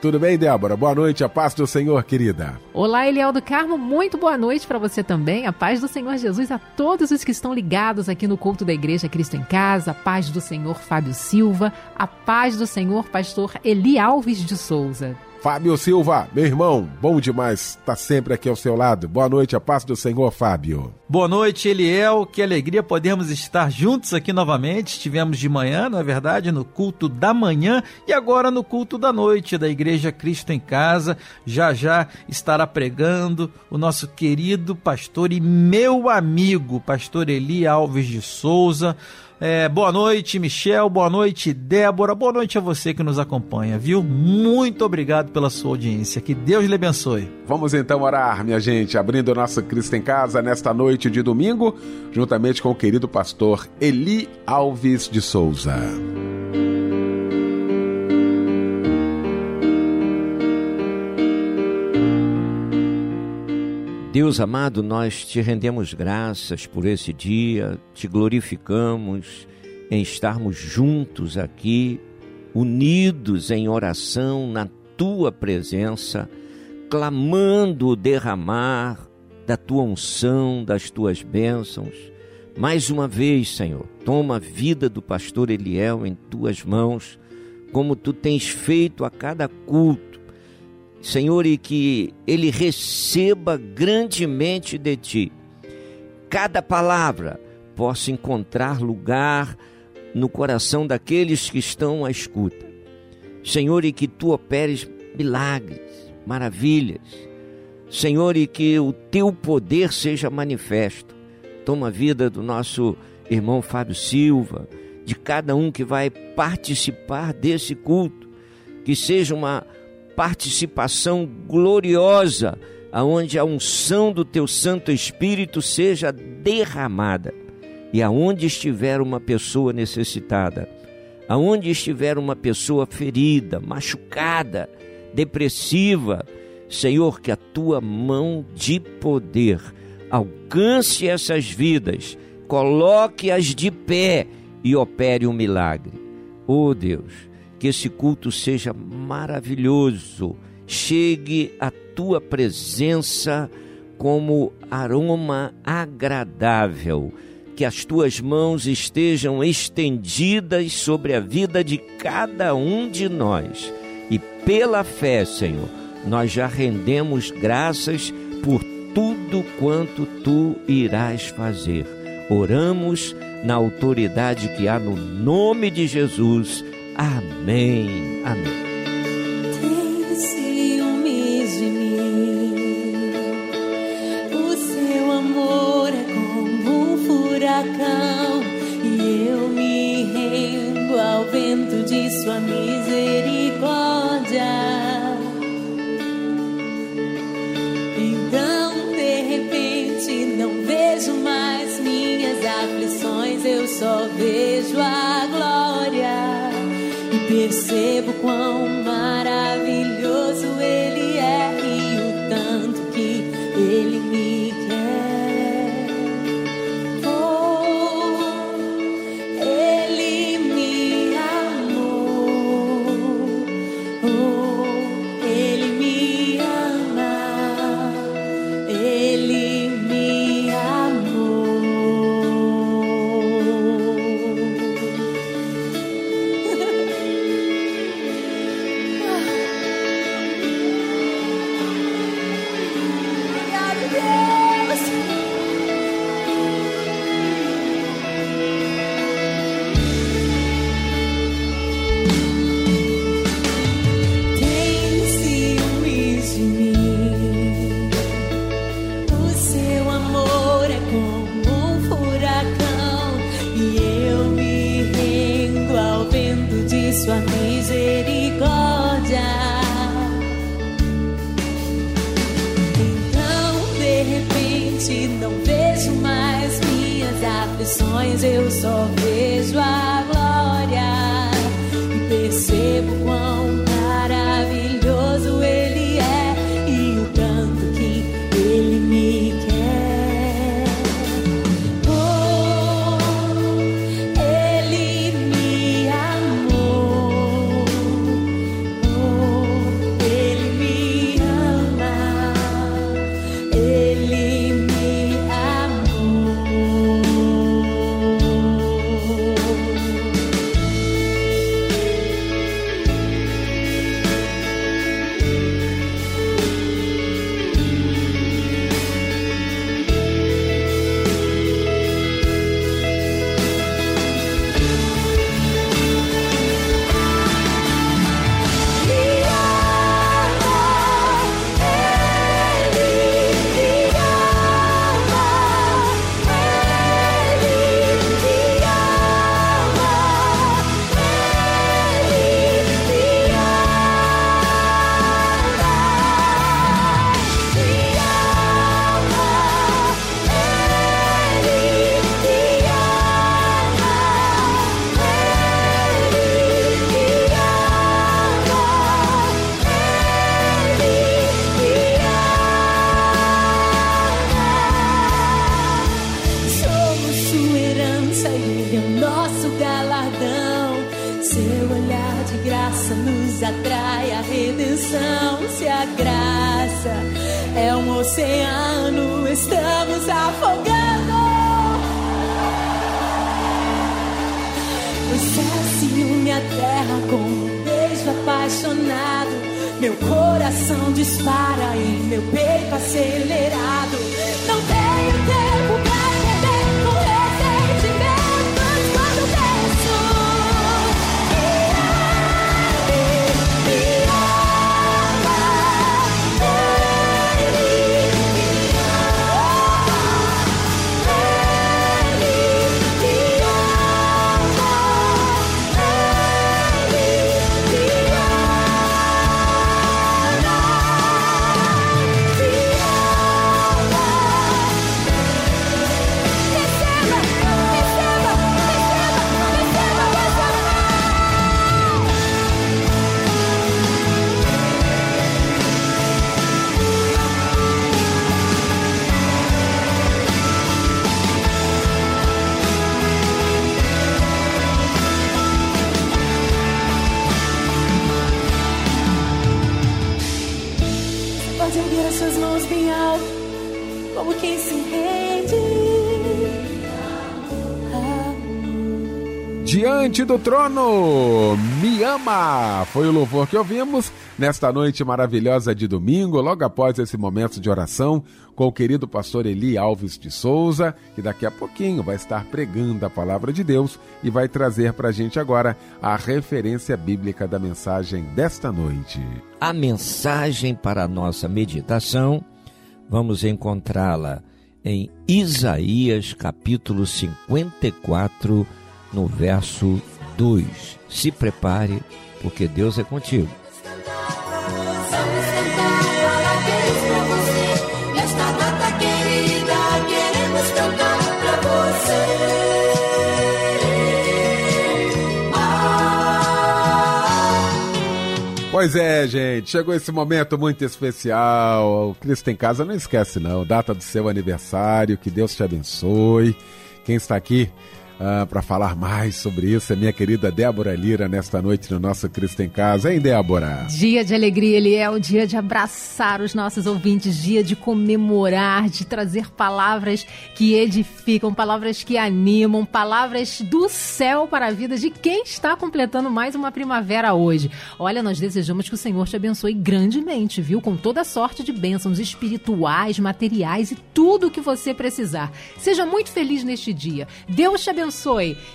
tudo bem, Débora? Boa noite, a paz do Senhor, querida. Olá, Eliel do Carmo, muito boa noite para você também. A paz do Senhor Jesus a todos os que estão ligados aqui no culto da Igreja Cristo em Casa. A paz do Senhor Fábio Silva. A paz do Senhor Pastor Eli Alves de Souza. Fábio Silva, meu irmão, bom demais estar tá sempre aqui ao seu lado. Boa noite, a paz do Senhor, Fábio. Boa noite, Eliel. Que alegria podermos estar juntos aqui novamente. Estivemos de manhã, não é verdade, no culto da manhã e agora no culto da noite da Igreja Cristo em Casa. Já já estará pregando o nosso querido pastor e meu amigo, pastor Eli Alves de Souza é, boa noite, Michel. Boa noite, Débora. Boa noite a você que nos acompanha, viu? Muito obrigado pela sua audiência. Que Deus lhe abençoe. Vamos então orar, minha gente, abrindo nossa Cristo em Casa nesta noite de domingo, juntamente com o querido pastor Eli Alves de Souza. Deus amado, nós te rendemos graças por esse dia, te glorificamos em estarmos juntos aqui, unidos em oração na tua presença, clamando o derramar da tua unção, das tuas bênçãos. Mais uma vez, Senhor, toma a vida do pastor Eliel em tuas mãos, como tu tens feito a cada culto Senhor, e que ele receba grandemente de ti. Cada palavra possa encontrar lugar no coração daqueles que estão à escuta. Senhor, e que tu operes milagres, maravilhas. Senhor, e que o teu poder seja manifesto. Toma a vida do nosso irmão Fábio Silva, de cada um que vai participar desse culto. Que seja uma participação gloriosa, aonde a unção do teu Santo Espírito seja derramada. E aonde estiver uma pessoa necessitada, aonde estiver uma pessoa ferida, machucada, depressiva, Senhor, que a tua mão de poder alcance essas vidas, coloque-as de pé e opere um milagre. Oh Deus, que esse culto seja maravilhoso, chegue a tua presença como aroma agradável, que as tuas mãos estejam estendidas sobre a vida de cada um de nós. E pela fé, Senhor, nós já rendemos graças por tudo quanto tu irás fazer. Oramos na autoridade que há no nome de Jesus Amém. Amém. opções eu só olhar de graça nos atrai a redenção. Se a graça é um oceano, estamos afogando. O céu se une terra com um beijo apaixonado. Meu coração dispara e meu peito acelerado. Não tenho tempo Diante do trono, me ama! Foi o louvor que ouvimos nesta noite maravilhosa de domingo, logo após esse momento de oração com o querido pastor Eli Alves de Souza, que daqui a pouquinho vai estar pregando a palavra de Deus e vai trazer para a gente agora a referência bíblica da mensagem desta noite. A mensagem para a nossa meditação, vamos encontrá-la em Isaías capítulo 54, no verso 2. Se prepare, porque Deus é contigo. Pois é, gente, chegou esse momento muito especial. O Cristo em Casa não esquece, não. Data do seu aniversário, que Deus te abençoe. Quem está aqui para falar mais sobre isso é minha querida Débora Lira, nesta noite no nosso Cristo em Casa. Hein, Débora? Dia de alegria, ele é o dia de abraçar os nossos ouvintes, dia de comemorar, de trazer palavras que edificam, palavras que animam, palavras do céu para a vida de quem está completando mais uma primavera hoje. Olha, nós desejamos que o Senhor te abençoe grandemente, viu? Com toda sorte de bênçãos espirituais, materiais e tudo o que você precisar. Seja muito feliz neste dia. Deus te abençoe.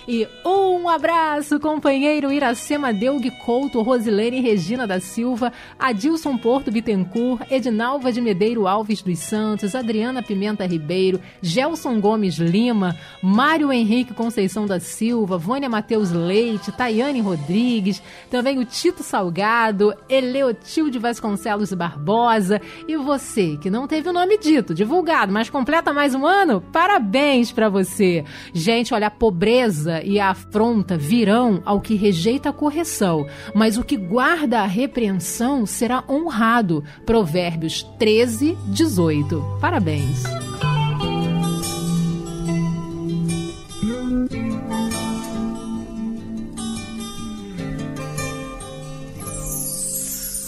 E um abraço, companheiro Iracema Delgue Couto, Rosilene Regina da Silva, Adilson Porto Bittencourt, Edinalva de Medeiro Alves dos Santos, Adriana Pimenta Ribeiro, Gelson Gomes Lima, Mário Henrique Conceição da Silva, Vânia Matheus Leite, Tayane Rodrigues, também o Tito Salgado, Eleotilde Vasconcelos Barbosa e você que não teve o nome dito, divulgado, mas completa mais um ano, parabéns pra você. Gente, olha, pobreza e a afronta virão ao que rejeita a correção, mas o que guarda a repreensão será honrado. Provérbios 13, 18. Parabéns.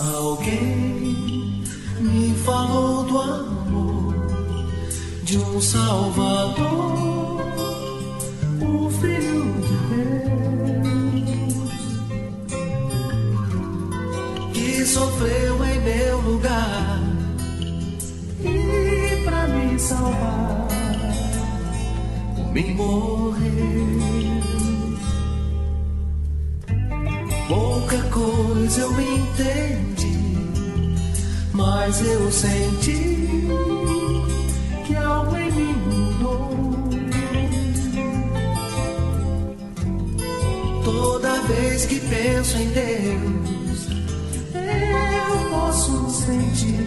Alguém me falou do amor de um Salvador, salvar, por mim morreu. Pouca coisa eu entendi, mas eu senti que algo em mim mudou. Toda vez que penso em Deus, eu posso sentir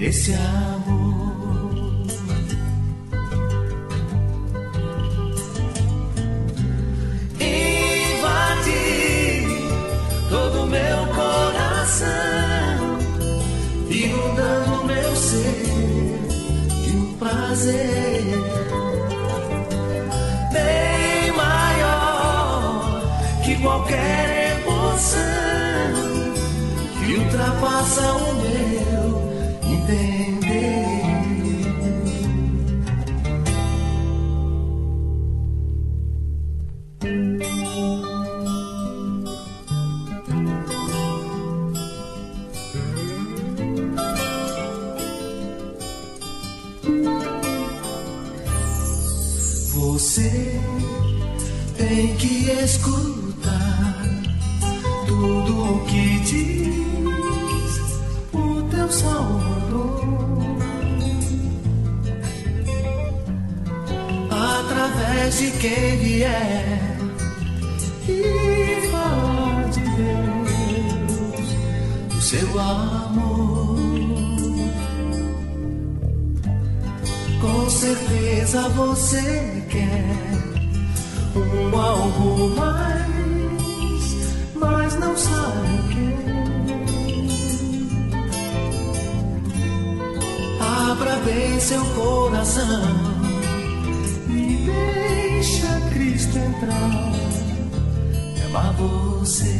esse amor. Qualquer emoção que ultrapassa o meu Através de quem vier e falar de Deus, do seu amor. Com certeza você quer um algo mais, mas não sabe o que. Abra bem seu coração Cristo entrar, e amar você.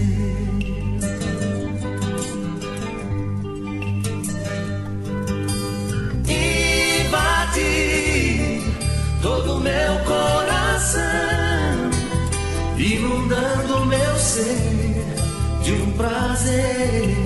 Invade todo meu coração, inundando meu ser de um prazer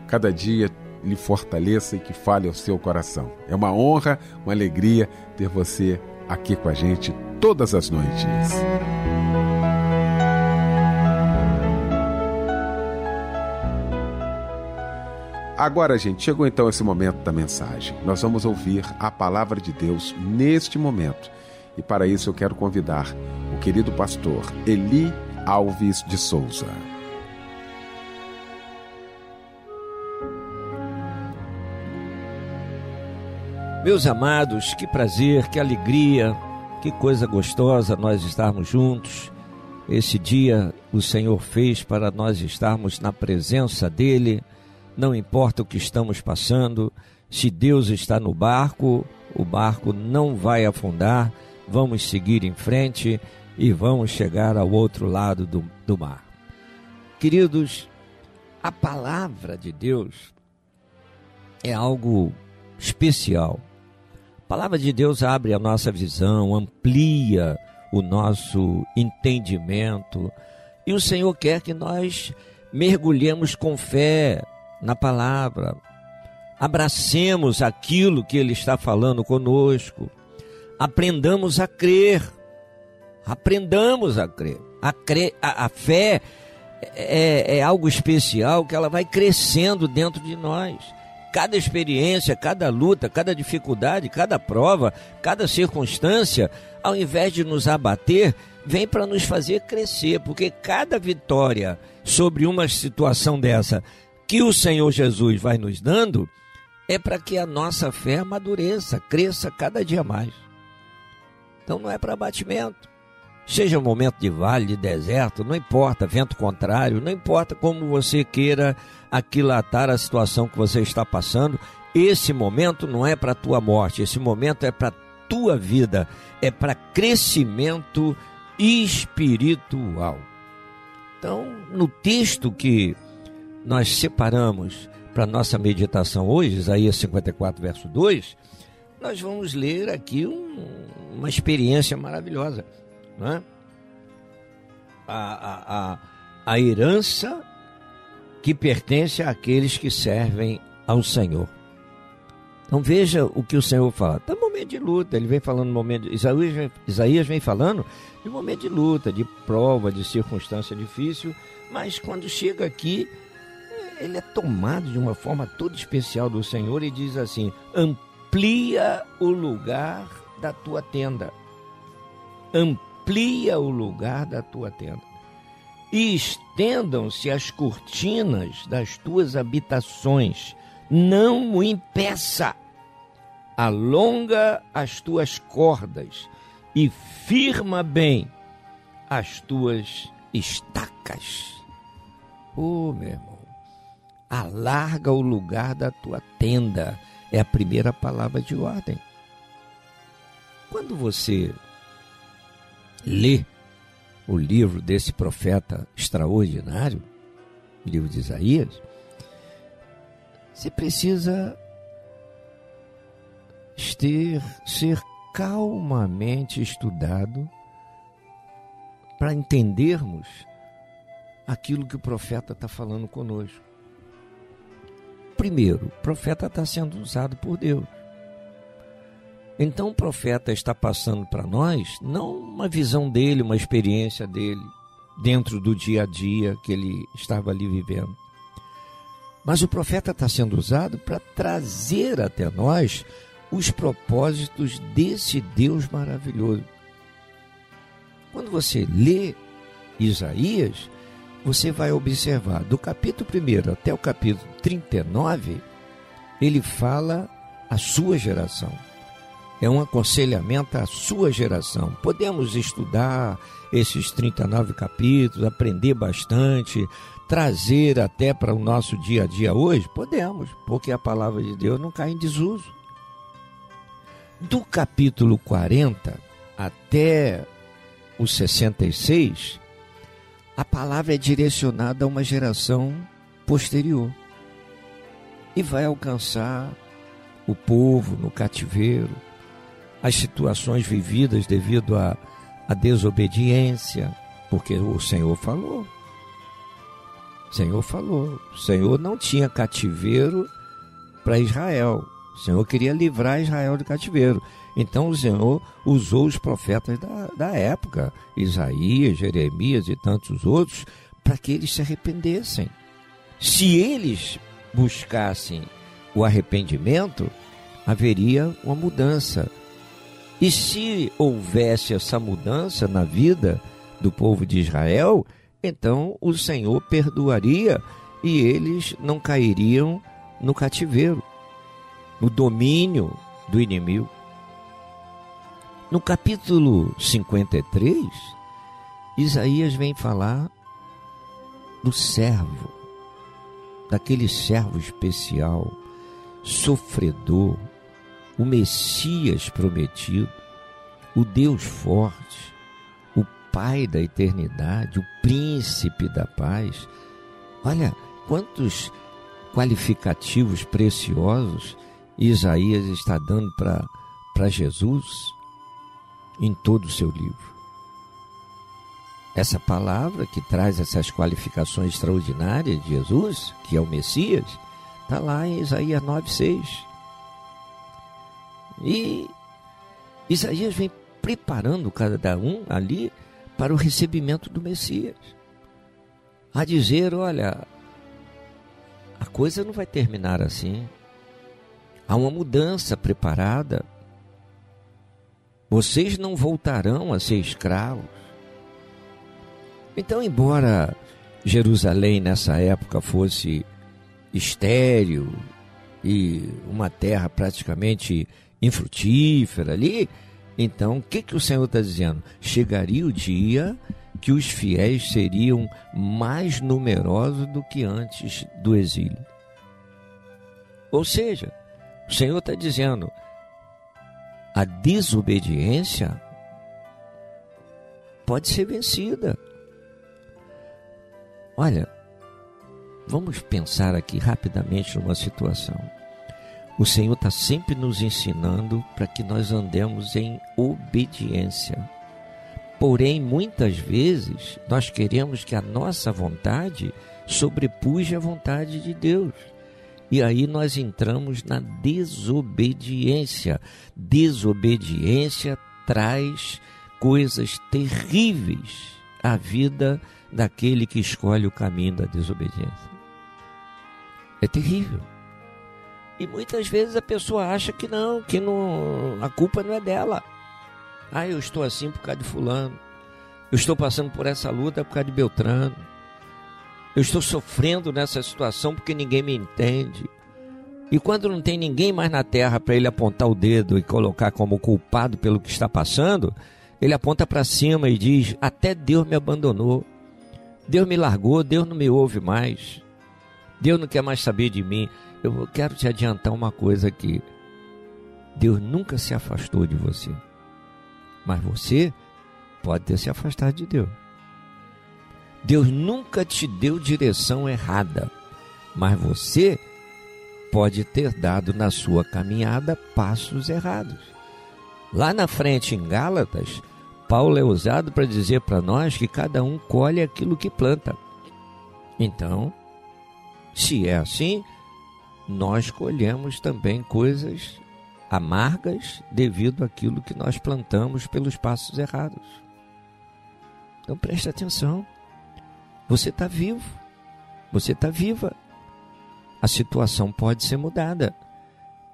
cada dia, lhe fortaleça e que fale ao seu coração. É uma honra, uma alegria ter você aqui com a gente todas as noites. Agora, gente, chegou então esse momento da mensagem. Nós vamos ouvir a palavra de Deus neste momento. E para isso eu quero convidar o querido pastor Eli Alves de Souza. Meus amados, que prazer, que alegria, que coisa gostosa nós estarmos juntos. Esse dia o Senhor fez para nós estarmos na presença dEle, não importa o que estamos passando, se Deus está no barco, o barco não vai afundar, vamos seguir em frente e vamos chegar ao outro lado do, do mar. Queridos, a palavra de Deus é algo especial. Palavra de Deus abre a nossa visão, amplia o nosso entendimento. E o Senhor quer que nós mergulhemos com fé na palavra, abracemos aquilo que Ele está falando conosco, aprendamos a crer, aprendamos a crer. A, crer, a, a fé é, é algo especial que ela vai crescendo dentro de nós. Cada experiência, cada luta, cada dificuldade, cada prova, cada circunstância, ao invés de nos abater, vem para nos fazer crescer, porque cada vitória sobre uma situação dessa que o Senhor Jesus vai nos dando é para que a nossa fé amadureça, cresça cada dia mais. Então não é para abatimento. Seja um momento de vale, de deserto, não importa, vento contrário, não importa como você queira aquilatar a situação que você está passando, esse momento não é para a tua morte, esse momento é para a tua vida, é para crescimento espiritual. Então, no texto que nós separamos para nossa meditação hoje, Isaías 54, verso 2, nós vamos ler aqui um, uma experiência maravilhosa. Não é? a, a, a, a herança que pertence àqueles que servem ao Senhor. Então veja o que o Senhor fala. Está momento de luta, ele vem falando momento. De, Isaías, Isaías vem falando de momento de luta, de prova, de circunstância difícil, mas quando chega aqui, ele é tomado de uma forma toda especial do Senhor e diz assim: amplia o lugar da tua tenda. Amplia o lugar da tua tenda e estendam-se as cortinas das tuas habitações. Não o impeça. Alonga as tuas cordas e firma bem as tuas estacas. Oh, meu irmão, alarga o lugar da tua tenda. É a primeira palavra de ordem. Quando você lê o livro desse profeta extraordinário, o livro de Isaías, você precisa ter, ser calmamente estudado para entendermos aquilo que o profeta está falando conosco. Primeiro, o profeta está sendo usado por Deus. Então o profeta está passando para nós não uma visão dele, uma experiência dele dentro do dia a dia que ele estava ali vivendo. Mas o profeta está sendo usado para trazer até nós os propósitos desse Deus maravilhoso. Quando você lê Isaías, você vai observar do capítulo 1 até o capítulo 39, ele fala a sua geração é um aconselhamento à sua geração. Podemos estudar esses 39 capítulos, aprender bastante, trazer até para o nosso dia a dia hoje? Podemos, porque a palavra de Deus não cai em desuso. Do capítulo 40 até o 66, a palavra é direcionada a uma geração posterior e vai alcançar o povo no cativeiro as situações vividas devido à, à desobediência, porque o Senhor falou. O Senhor falou. O Senhor não tinha cativeiro para Israel. O Senhor queria livrar Israel do cativeiro. Então o Senhor usou os profetas da, da época, Isaías, Jeremias e tantos outros, para que eles se arrependessem. Se eles buscassem o arrependimento, haveria uma mudança. E se houvesse essa mudança na vida do povo de Israel, então o Senhor perdoaria e eles não cairiam no cativeiro, no domínio do inimigo. No capítulo 53, Isaías vem falar do servo, daquele servo especial, sofredor, o Messias prometido, o Deus forte, o Pai da eternidade, o príncipe da paz. Olha quantos qualificativos preciosos Isaías está dando para Jesus em todo o seu livro. Essa palavra que traz essas qualificações extraordinárias de Jesus, que é o Messias, está lá em Isaías 9,6. E Isaías vem preparando cada um ali para o recebimento do Messias. A dizer: olha, a coisa não vai terminar assim. Há uma mudança preparada. Vocês não voltarão a ser escravos. Então, embora Jerusalém nessa época fosse estéril e uma terra praticamente infrutífera ali, então o que, que o Senhor está dizendo? Chegaria o dia que os fiéis seriam mais numerosos do que antes do exílio. Ou seja, o Senhor está dizendo: a desobediência pode ser vencida. Olha, vamos pensar aqui rapidamente numa situação. O Senhor está sempre nos ensinando para que nós andemos em obediência. Porém, muitas vezes, nós queremos que a nossa vontade sobrepuja a vontade de Deus. E aí nós entramos na desobediência. Desobediência traz coisas terríveis à vida daquele que escolhe o caminho da desobediência. É terrível. E muitas vezes a pessoa acha que não, que não, a culpa não é dela. Ah, eu estou assim por causa de fulano. Eu estou passando por essa luta por causa de Beltrano. Eu estou sofrendo nessa situação porque ninguém me entende. E quando não tem ninguém mais na terra para ele apontar o dedo e colocar como culpado pelo que está passando, ele aponta para cima e diz: Até Deus me abandonou. Deus me largou, Deus não me ouve mais. Deus não quer mais saber de mim. Eu quero te adiantar uma coisa aqui. Deus nunca se afastou de você. Mas você pode ter se afastado de Deus. Deus nunca te deu direção errada, mas você pode ter dado na sua caminhada passos errados. Lá na frente em Gálatas, Paulo é usado para dizer para nós que cada um colhe aquilo que planta. Então, se é assim, nós colhemos também coisas amargas devido àquilo que nós plantamos pelos passos errados. Então preste atenção. Você está vivo. Você está viva. A situação pode ser mudada.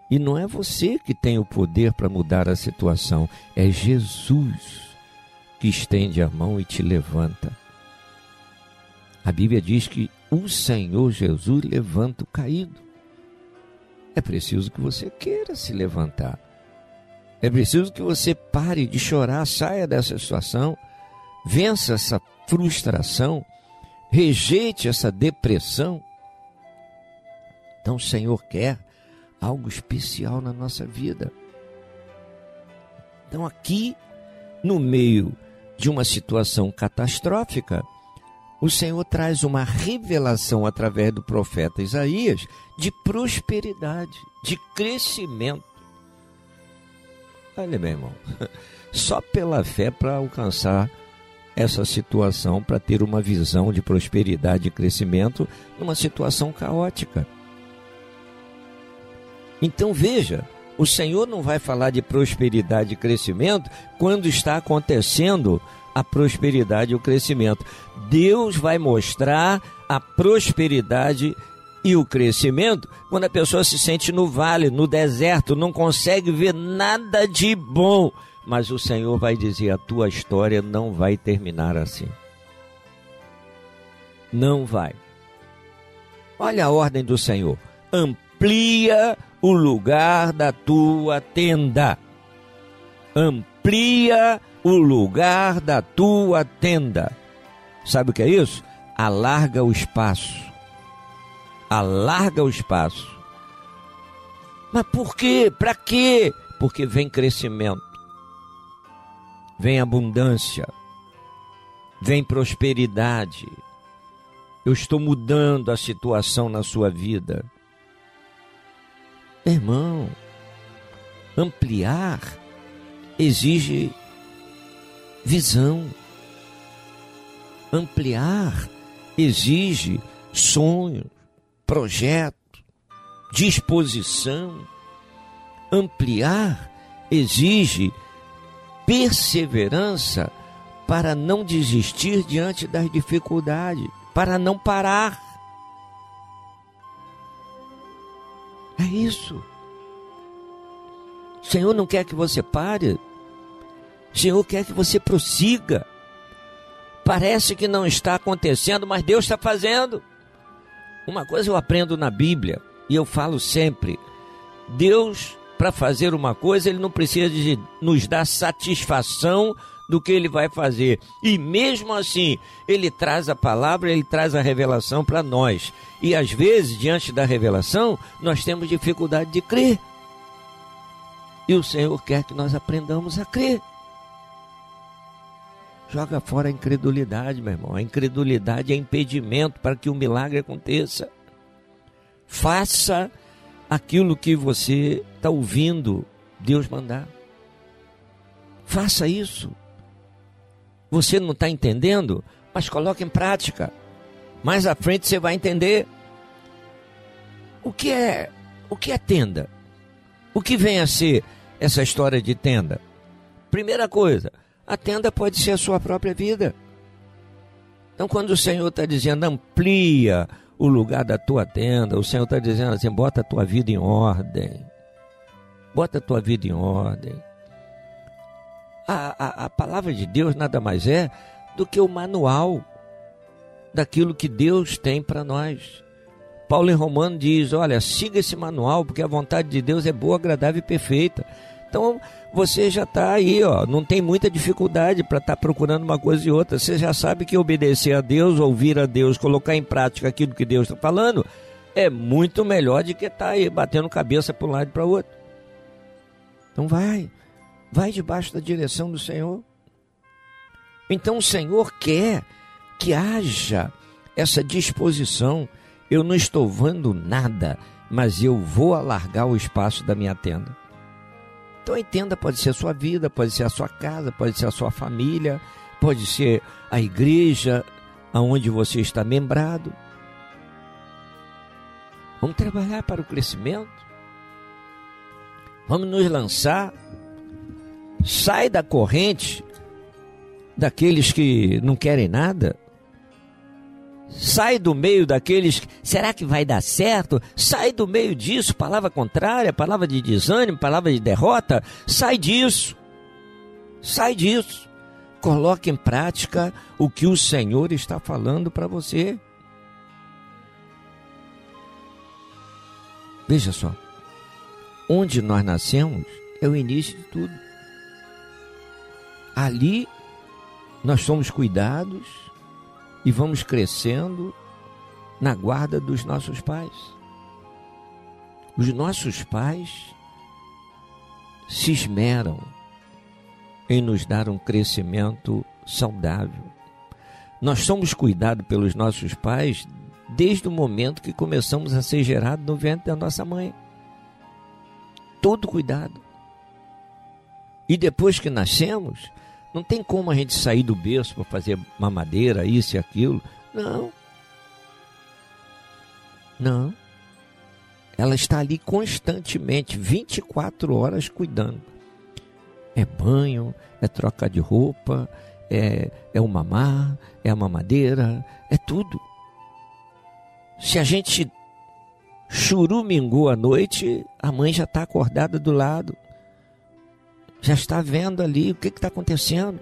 E não é você que tem o poder para mudar a situação, é Jesus que estende a mão e te levanta. A Bíblia diz que o Senhor Jesus levanta o caído. É preciso que você queira se levantar. É preciso que você pare de chorar, saia dessa situação, vença essa frustração, rejeite essa depressão. Então o Senhor quer algo especial na nossa vida. Então, aqui, no meio de uma situação catastrófica, o Senhor traz uma revelação através do profeta Isaías de prosperidade, de crescimento. Olha, meu irmão, só pela fé para alcançar essa situação, para ter uma visão de prosperidade e crescimento numa situação caótica. Então veja, o Senhor não vai falar de prosperidade e crescimento quando está acontecendo a prosperidade e o crescimento. Deus vai mostrar a prosperidade e o crescimento quando a pessoa se sente no vale, no deserto, não consegue ver nada de bom. Mas o Senhor vai dizer: a tua história não vai terminar assim. Não vai. Olha a ordem do Senhor: amplia o lugar da tua tenda. Amplia o lugar da tua tenda. Sabe o que é isso? Alarga o espaço. Alarga o espaço. Mas por quê? Para quê? Porque vem crescimento. vem abundância, vem prosperidade. Eu estou mudando a situação na sua vida. Irmão, ampliar exige visão. Ampliar exige sonho, projeto, disposição. Ampliar exige perseverança para não desistir diante das dificuldades, para não parar. É isso. O Senhor não quer que você pare. O Senhor quer que você prossiga. Parece que não está acontecendo, mas Deus está fazendo. Uma coisa eu aprendo na Bíblia, e eu falo sempre: Deus, para fazer uma coisa, Ele não precisa de nos dar satisfação do que Ele vai fazer. E mesmo assim, Ele traz a palavra, Ele traz a revelação para nós. E às vezes, diante da revelação, nós temos dificuldade de crer. E o Senhor quer que nós aprendamos a crer. Joga fora a incredulidade, meu irmão. A incredulidade é impedimento para que o milagre aconteça. Faça aquilo que você está ouvindo Deus mandar. Faça isso. Você não está entendendo? Mas coloque em prática. Mais à frente você vai entender. O que é o que é tenda? O que vem a ser essa história de tenda? Primeira coisa, a tenda pode ser a sua própria vida. Então, quando o Senhor está dizendo amplia o lugar da tua tenda, o Senhor está dizendo assim: bota a tua vida em ordem. Bota a tua vida em ordem. A, a, a palavra de Deus nada mais é do que o manual daquilo que Deus tem para nós. Paulo em Romano diz: olha, siga esse manual, porque a vontade de Deus é boa, agradável e perfeita. Então você já está aí, ó, não tem muita dificuldade para estar tá procurando uma coisa e outra. Você já sabe que obedecer a Deus, ouvir a Deus, colocar em prática aquilo que Deus está falando, é muito melhor do que estar tá aí batendo cabeça para um lado e para o outro. Então vai, vai debaixo da direção do Senhor. Então o Senhor quer que haja essa disposição. Eu não estou vendo nada, mas eu vou alargar o espaço da minha tenda. Então a tenda pode ser a sua vida, pode ser a sua casa, pode ser a sua família, pode ser a igreja aonde você está membrado. Vamos trabalhar para o crescimento. Vamos nos lançar. Sai da corrente daqueles que não querem nada. Sai do meio daqueles, será que vai dar certo? Sai do meio disso, palavra contrária, palavra de desânimo, palavra de derrota. Sai disso. Sai disso. Coloque em prática o que o Senhor está falando para você. Veja só. Onde nós nascemos é o início de tudo. Ali nós somos cuidados e vamos crescendo na guarda dos nossos pais. Os nossos pais se esmeram em nos dar um crescimento saudável. Nós somos cuidados pelos nossos pais desde o momento que começamos a ser gerados no ventre da nossa mãe. Todo cuidado. E depois que nascemos, não tem como a gente sair do berço para fazer mamadeira, isso e aquilo. Não. Não. Ela está ali constantemente, 24 horas cuidando. É banho, é troca de roupa, é, é o mamar, é a mamadeira, é tudo. Se a gente churumingou à noite, a mãe já está acordada do lado já está vendo ali o que está acontecendo.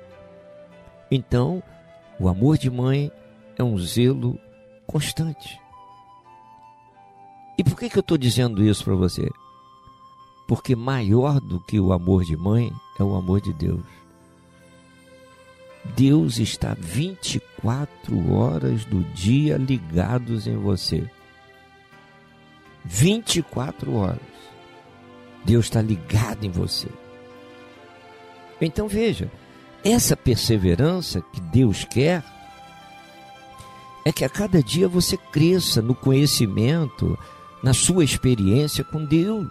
Então, o amor de mãe é um zelo constante. E por que, que eu estou dizendo isso para você? Porque maior do que o amor de mãe é o amor de Deus. Deus está 24 horas do dia ligados em você. 24 horas. Deus está ligado em você. Então veja, essa perseverança que Deus quer é que a cada dia você cresça no conhecimento, na sua experiência com Deus.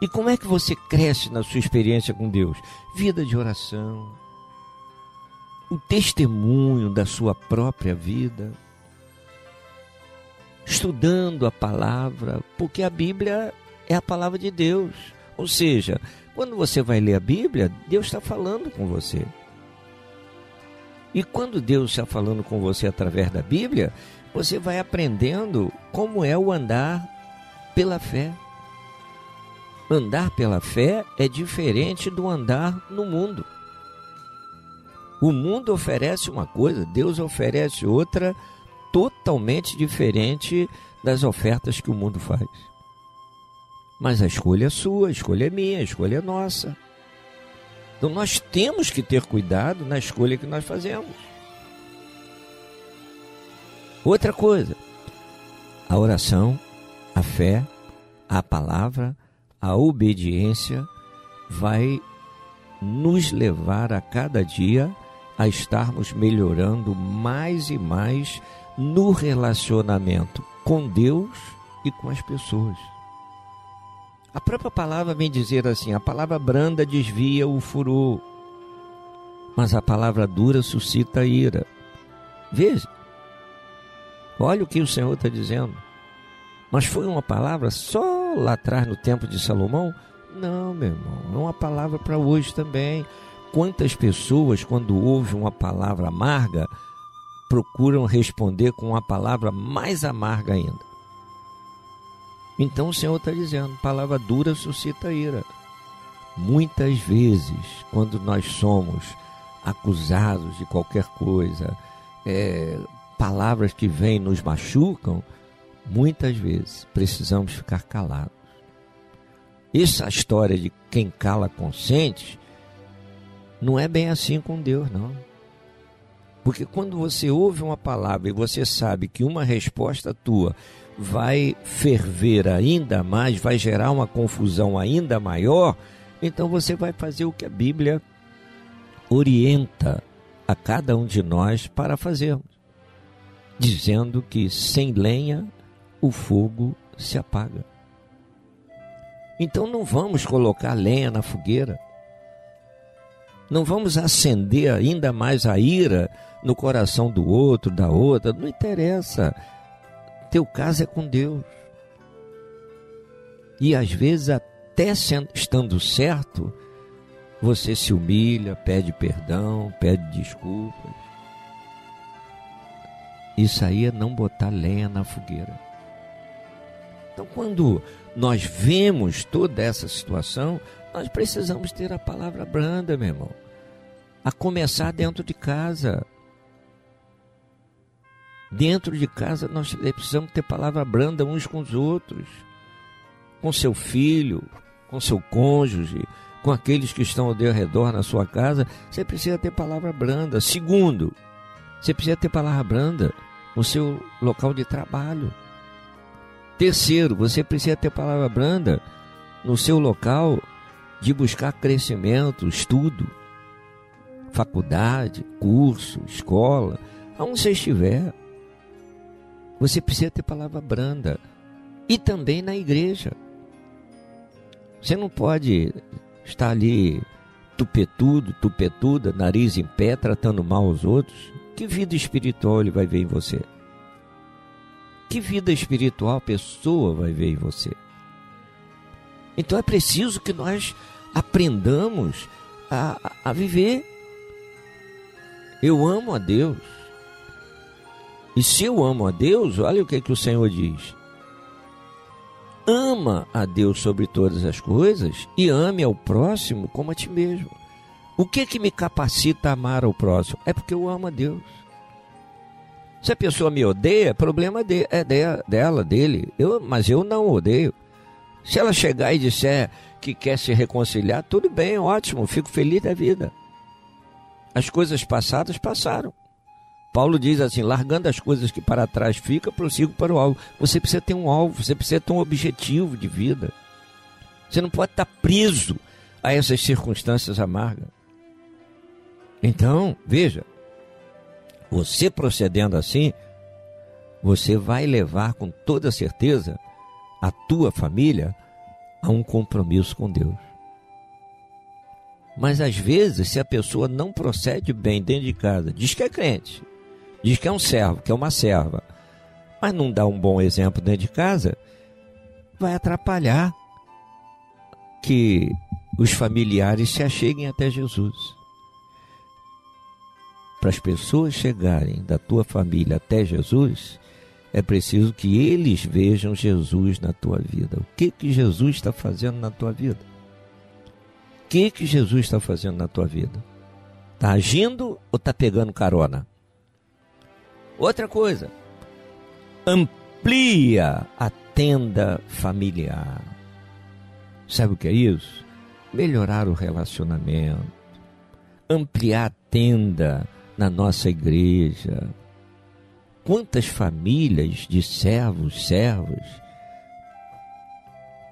E como é que você cresce na sua experiência com Deus? Vida de oração, o testemunho da sua própria vida, estudando a palavra, porque a Bíblia é a palavra de Deus. Ou seja, quando você vai ler a Bíblia, Deus está falando com você. E quando Deus está falando com você através da Bíblia, você vai aprendendo como é o andar pela fé. Andar pela fé é diferente do andar no mundo. O mundo oferece uma coisa, Deus oferece outra totalmente diferente das ofertas que o mundo faz. Mas a escolha é sua, a escolha é minha, a escolha é nossa. Então nós temos que ter cuidado na escolha que nós fazemos. Outra coisa, a oração, a fé, a palavra, a obediência vai nos levar a cada dia a estarmos melhorando mais e mais no relacionamento com Deus e com as pessoas. A própria palavra vem dizer assim: a palavra branda desvia o furor, mas a palavra dura suscita ira. Veja, olha o que o Senhor está dizendo. Mas foi uma palavra só lá atrás no tempo de Salomão? Não, meu irmão, é uma palavra para hoje também. Quantas pessoas, quando ouvem uma palavra amarga, procuram responder com uma palavra mais amarga ainda? Então o Senhor está dizendo: palavra dura suscita ira. Muitas vezes, quando nós somos acusados de qualquer coisa, é, palavras que vêm nos machucam, muitas vezes precisamos ficar calados. Essa história de quem cala consente não é bem assim com Deus, não. Porque quando você ouve uma palavra e você sabe que uma resposta tua vai ferver ainda mais, vai gerar uma confusão ainda maior, então você vai fazer o que a Bíblia orienta a cada um de nós para fazermos, dizendo que sem lenha o fogo se apaga. Então não vamos colocar lenha na fogueira. Não vamos acender ainda mais a ira no coração do outro, da outra, não interessa teu caso é com Deus. E às vezes, até estando certo, você se humilha, pede perdão, pede desculpas. Isso aí é não botar lenha na fogueira. Então, quando nós vemos toda essa situação, nós precisamos ter a palavra branda, meu irmão. A começar dentro de casa. Dentro de casa nós precisamos ter palavra branda uns com os outros, com seu filho, com seu cônjuge, com aqueles que estão ao redor na sua casa. Você precisa ter palavra branda. Segundo, você precisa ter palavra branda no seu local de trabalho. Terceiro, você precisa ter palavra branda no seu local de buscar crescimento, estudo, faculdade, curso, escola, aonde você estiver. Você precisa ter palavra branda. E também na igreja. Você não pode estar ali tupetudo, tupetuda, nariz em pé, tratando mal os outros. Que vida espiritual ele vai ver em você? Que vida espiritual a pessoa vai ver em você? Então é preciso que nós aprendamos a, a viver. Eu amo a Deus. E se eu amo a Deus, olha o que, que o Senhor diz. Ama a Deus sobre todas as coisas e ame ao próximo como a ti mesmo. O que que me capacita a amar ao próximo? É porque eu amo a Deus. Se a pessoa me odeia, problema de, é de, dela, dele. Eu, mas eu não odeio. Se ela chegar e disser que quer se reconciliar, tudo bem, ótimo, fico feliz da vida. As coisas passadas passaram. Paulo diz assim: largando as coisas que para trás fica, prossigo para o alvo. Você precisa ter um alvo, você precisa ter um objetivo de vida. Você não pode estar preso a essas circunstâncias amargas. Então, veja, você procedendo assim, você vai levar com toda certeza a tua família a um compromisso com Deus. Mas às vezes, se a pessoa não procede bem dentro de casa, diz que é crente, diz que é um servo, que é uma serva, mas não dá um bom exemplo dentro de casa, vai atrapalhar que os familiares se acheguem até Jesus. Para as pessoas chegarem da tua família até Jesus, é preciso que eles vejam Jesus na tua vida. O que que Jesus está fazendo na tua vida? O que que Jesus está fazendo na tua vida? Está agindo ou está pegando carona? Outra coisa, amplia a tenda familiar. Sabe o que é isso? Melhorar o relacionamento, ampliar a tenda na nossa igreja. Quantas famílias de servos, servos,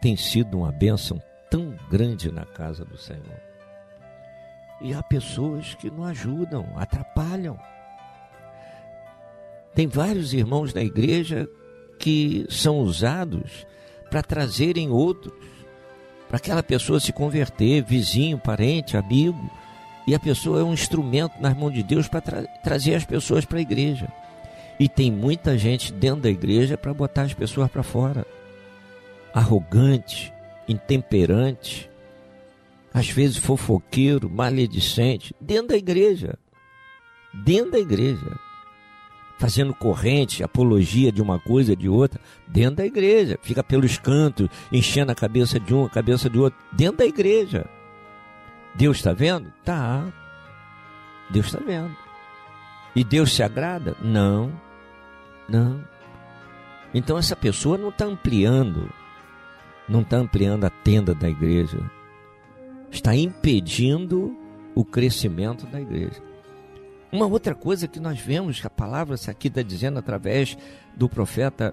têm sido uma bênção tão grande na casa do Senhor. E há pessoas que não ajudam, atrapalham. Tem vários irmãos na igreja que são usados para trazerem outros, para aquela pessoa se converter, vizinho, parente, amigo, e a pessoa é um instrumento nas mãos de Deus para tra trazer as pessoas para a igreja. E tem muita gente dentro da igreja para botar as pessoas para fora. Arrogante, intemperante, às vezes fofoqueiro, maledicente, dentro da igreja. Dentro da igreja fazendo corrente, apologia de uma coisa, de outra, dentro da igreja. Fica pelos cantos, enchendo a cabeça de um, a cabeça do outro, dentro da igreja. Deus está vendo? Tá. Deus está vendo. E Deus se agrada? Não. Não. Então essa pessoa não está ampliando, não está ampliando a tenda da igreja. Está impedindo o crescimento da igreja. Uma outra coisa que nós vemos que a palavra aqui está dizendo através do profeta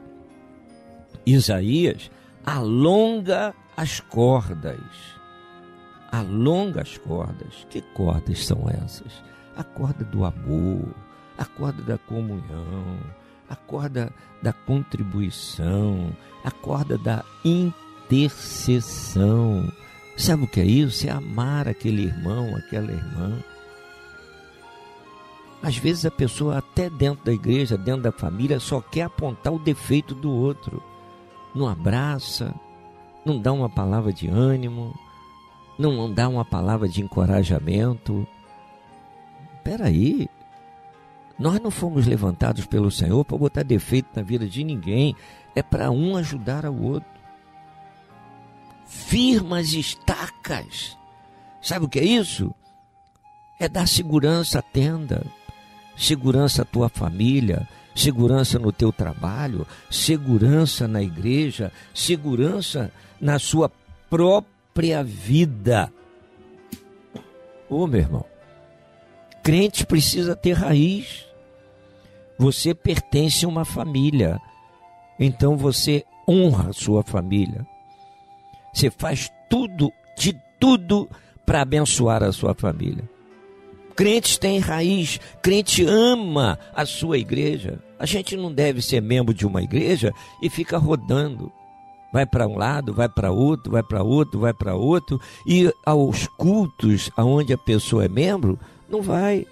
Isaías, alonga as cordas. Alonga as cordas. Que cordas são essas? A corda do amor, a corda da comunhão, a corda da contribuição, a corda da intercessão. Sabe o que é isso? É amar aquele irmão, aquela irmã. Às vezes a pessoa, até dentro da igreja, dentro da família, só quer apontar o defeito do outro. Não abraça, não dá uma palavra de ânimo, não dá uma palavra de encorajamento. Peraí, nós não fomos levantados pelo Senhor para botar defeito na vida de ninguém, é para um ajudar ao outro. Firmas estacas. Sabe o que é isso? É dar segurança à tenda segurança à tua família, segurança no teu trabalho, segurança na igreja, segurança na sua própria vida. Ô meu irmão, crente precisa ter raiz. Você pertence a uma família, então você honra a sua família. Você faz tudo, de tudo, para abençoar a sua família. Crentes têm raiz, crente ama a sua igreja. A gente não deve ser membro de uma igreja e fica rodando. Vai para um lado, vai para outro, vai para outro, vai para outro, e aos cultos aonde a pessoa é membro, não vai.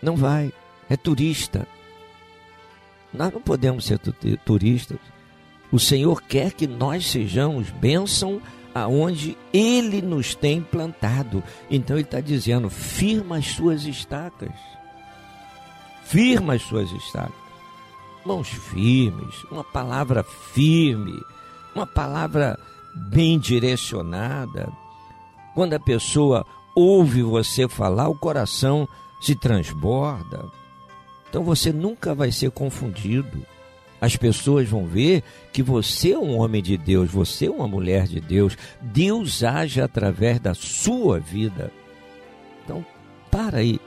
Não vai. É turista. Nós não podemos ser turistas. O Senhor quer que nós sejamos bênção aonde ele nos tem plantado. Então ele está dizendo: firma as suas estacas. Firma as suas estacas. Mãos firmes, uma palavra firme, uma palavra bem direcionada. Quando a pessoa ouve você falar, o coração se transborda. Então você nunca vai ser confundido. As pessoas vão ver que você é um homem de Deus, você é uma mulher de Deus. Deus age através da sua vida. Então, para aí.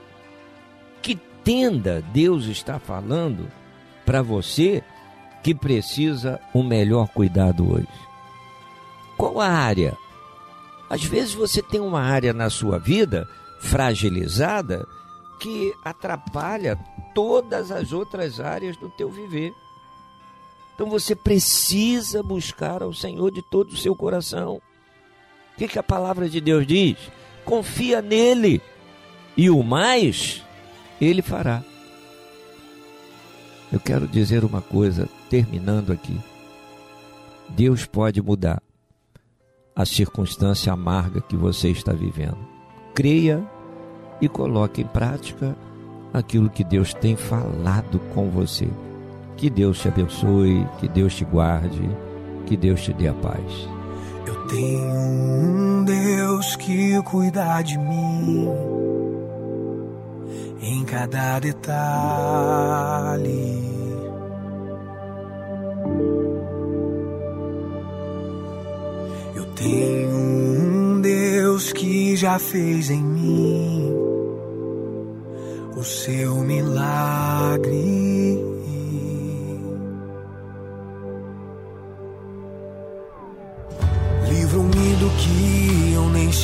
Que tenda Deus está falando para você que precisa um melhor cuidado hoje? Qual a área? Às vezes você tem uma área na sua vida fragilizada que atrapalha todas as outras áreas do teu viver. Então você precisa buscar ao Senhor de todo o seu coração. O que, que a palavra de Deus diz? Confia nele e o mais ele fará. Eu quero dizer uma coisa, terminando aqui. Deus pode mudar a circunstância amarga que você está vivendo. Creia e coloque em prática aquilo que Deus tem falado com você. Que Deus te abençoe, que Deus te guarde, que Deus te dê a paz. Eu tenho um Deus que cuida de mim em cada detalhe. Eu tenho um Deus que já fez em mim o seu milagre.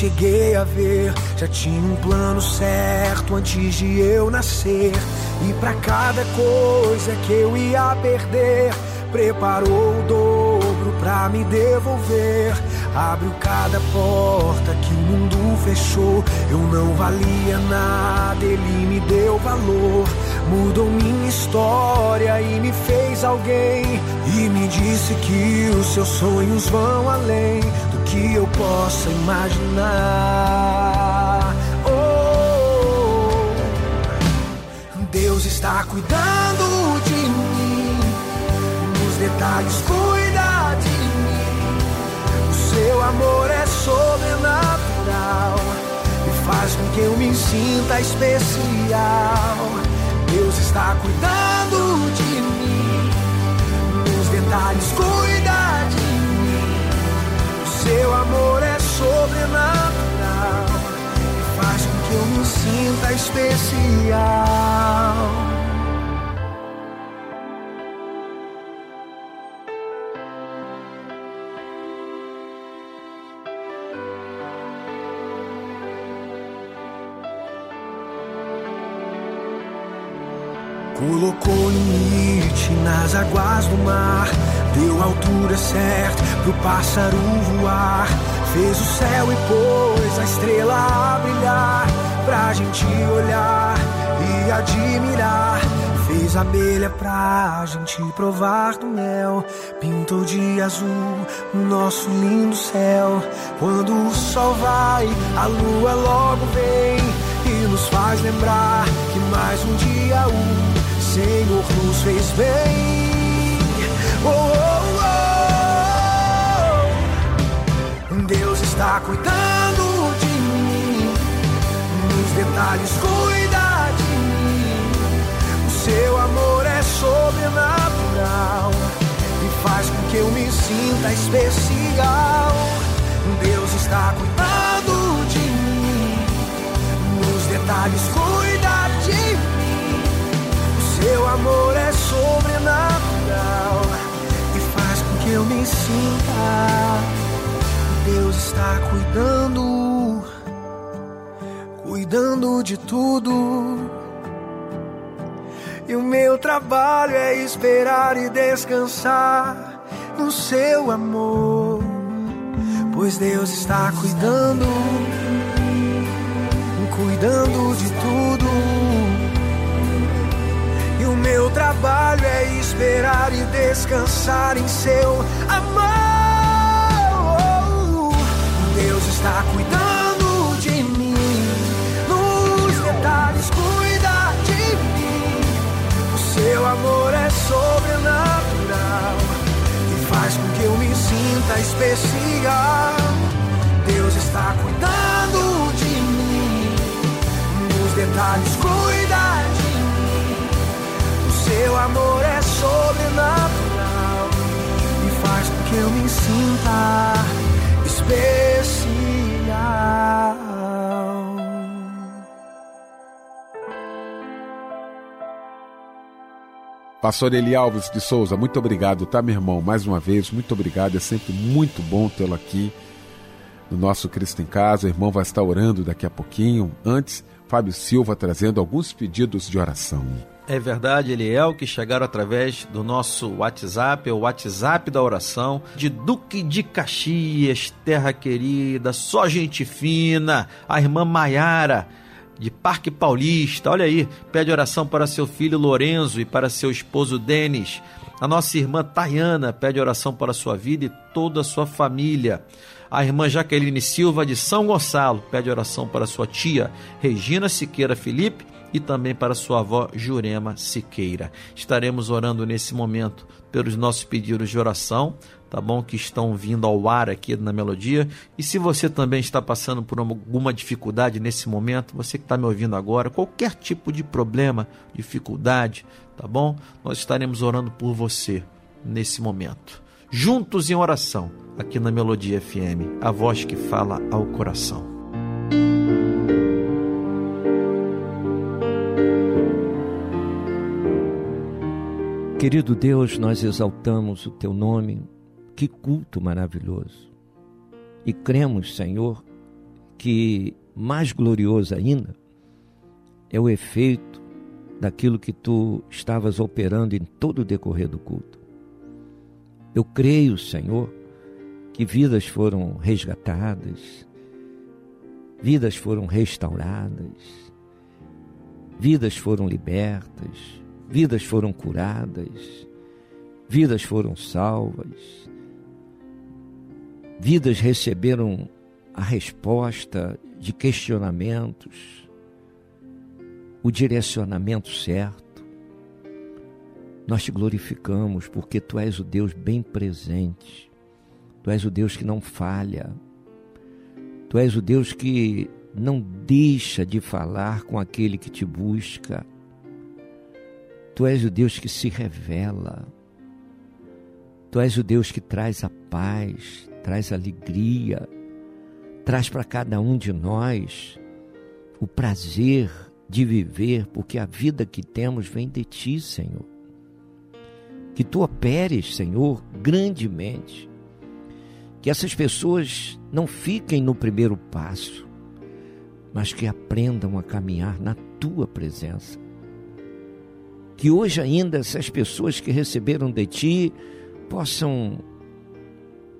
Cheguei a ver. Já tinha um plano certo antes de eu nascer. E para cada coisa que eu ia perder, preparou o dobro pra me devolver. Abriu cada porta que o mundo fechou. Eu não valia nada, ele me deu valor. Mudou minha história e me fez alguém. E me disse que os seus sonhos vão além que eu possa imaginar. Oh, Deus está cuidando de mim. Nos detalhes, cuida de mim. O seu amor é sobrenatural e faz com que eu me sinta especial. Deus está cuidando de mim. Nos detalhes, cuida seu amor é sobrenatural e faz com que eu me sinta especial. Colocou limite nas águas do mar, deu a altura certa pro pássaro voar. Fez o céu e pôs a estrela a brilhar, pra gente olhar e admirar. Fez abelha pra gente provar do mel, pintou de azul o nosso lindo céu. Quando o sol vai, a lua logo vem e nos faz lembrar que mais um dia o Senhor nos fez bem. Oh, oh, oh. Deus está cuidando de mim, nos detalhes cuida de mim. O seu amor é sobrenatural e faz com que eu me sinta especial. Deus está cuidando de mim, nos detalhes cuida. Seu amor é sobrenatural e faz com que eu me sinta. Deus está cuidando, cuidando de tudo. E o meu trabalho é esperar e descansar no seu amor, pois Deus está cuidando, cuidando de tudo. Meu trabalho é esperar e descansar em seu amor. Deus está cuidando de mim, nos detalhes cuida de mim. O seu amor é sobrenatural e faz com que eu me sinta especial. Deus está cuidando de mim, nos detalhes cuida seu amor é sobrenatural e faz com que eu me sinta especial. Pastor Eli Alves de Souza, muito obrigado, tá, meu irmão? Mais uma vez, muito obrigado. É sempre muito bom tê-lo aqui. no nosso Cristo em Casa. O irmão vai estar orando daqui a pouquinho. Antes, Fábio Silva trazendo alguns pedidos de oração. É verdade, Eliel, que chegaram através do nosso WhatsApp, é o WhatsApp da oração, de Duque de Caxias, terra querida, só gente fina, a irmã Maiara, de Parque Paulista, olha aí, pede oração para seu filho Lorenzo e para seu esposo Denis. A nossa irmã Tayana pede oração para sua vida e toda a sua família. A irmã Jaqueline Silva de São Gonçalo pede oração para sua tia Regina Siqueira Felipe e também para sua avó Jurema Siqueira. Estaremos orando nesse momento pelos nossos pedidos de oração, tá bom? Que estão vindo ao ar aqui na melodia. E se você também está passando por alguma dificuldade nesse momento, você que está me ouvindo agora, qualquer tipo de problema, dificuldade, tá bom? Nós estaremos orando por você nesse momento. Juntos em oração, aqui na Melodia FM, a voz que fala ao coração. Querido Deus, nós exaltamos o teu nome, que culto maravilhoso. E cremos, Senhor, que mais glorioso ainda é o efeito daquilo que tu estavas operando em todo o decorrer do culto. Eu creio, Senhor, que vidas foram resgatadas, vidas foram restauradas, vidas foram libertas, vidas foram curadas, vidas foram salvas, vidas receberam a resposta de questionamentos, o direcionamento certo. Nós te glorificamos porque tu és o Deus bem presente, tu és o Deus que não falha, tu és o Deus que não deixa de falar com aquele que te busca. Tu és o Deus que se revela. Tu és o Deus que traz a paz, traz alegria, traz para cada um de nós o prazer de viver, porque a vida que temos vem de Ti, Senhor. Que Tu operes, Senhor, grandemente. Que essas pessoas não fiquem no primeiro passo, mas que aprendam a caminhar na Tua presença que hoje ainda essas pessoas que receberam de ti possam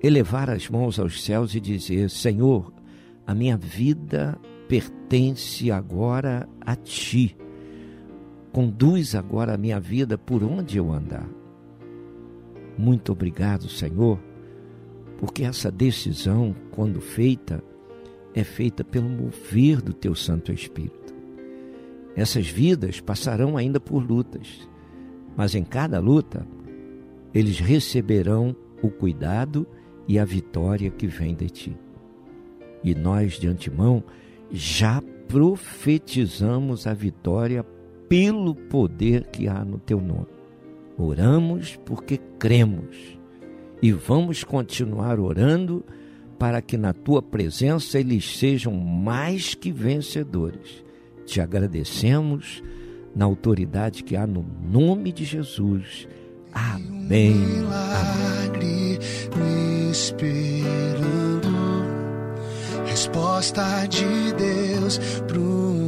elevar as mãos aos céus e dizer: Senhor, a minha vida pertence agora a ti. Conduz agora a minha vida por onde eu andar. Muito obrigado, Senhor, porque essa decisão, quando feita, é feita pelo mover do teu Santo Espírito. Essas vidas passarão ainda por lutas, mas em cada luta eles receberão o cuidado e a vitória que vem de ti. E nós, de antemão, já profetizamos a vitória pelo poder que há no teu nome. Oramos porque cremos e vamos continuar orando para que na tua presença eles sejam mais que vencedores te agradecemos na autoridade que há no nome de Jesus. Amém. Milagre me esperando, resposta de Deus pro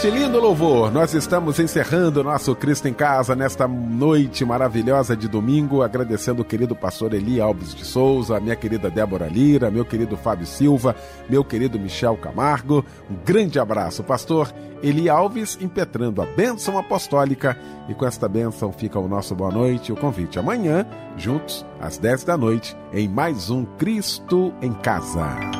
este lindo louvor, nós estamos encerrando o nosso Cristo em Casa nesta noite maravilhosa de domingo, agradecendo o querido pastor Eli Alves de Souza, minha querida Débora Lira, meu querido Fábio Silva, meu querido Michel Camargo. Um grande abraço, pastor Eli Alves, impetrando a bênção apostólica. E com esta bênção fica o nosso boa noite e o convite amanhã, juntos, às 10 da noite, em mais um Cristo em Casa.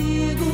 contigo.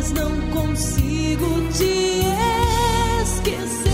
mas não consigo te esquecer.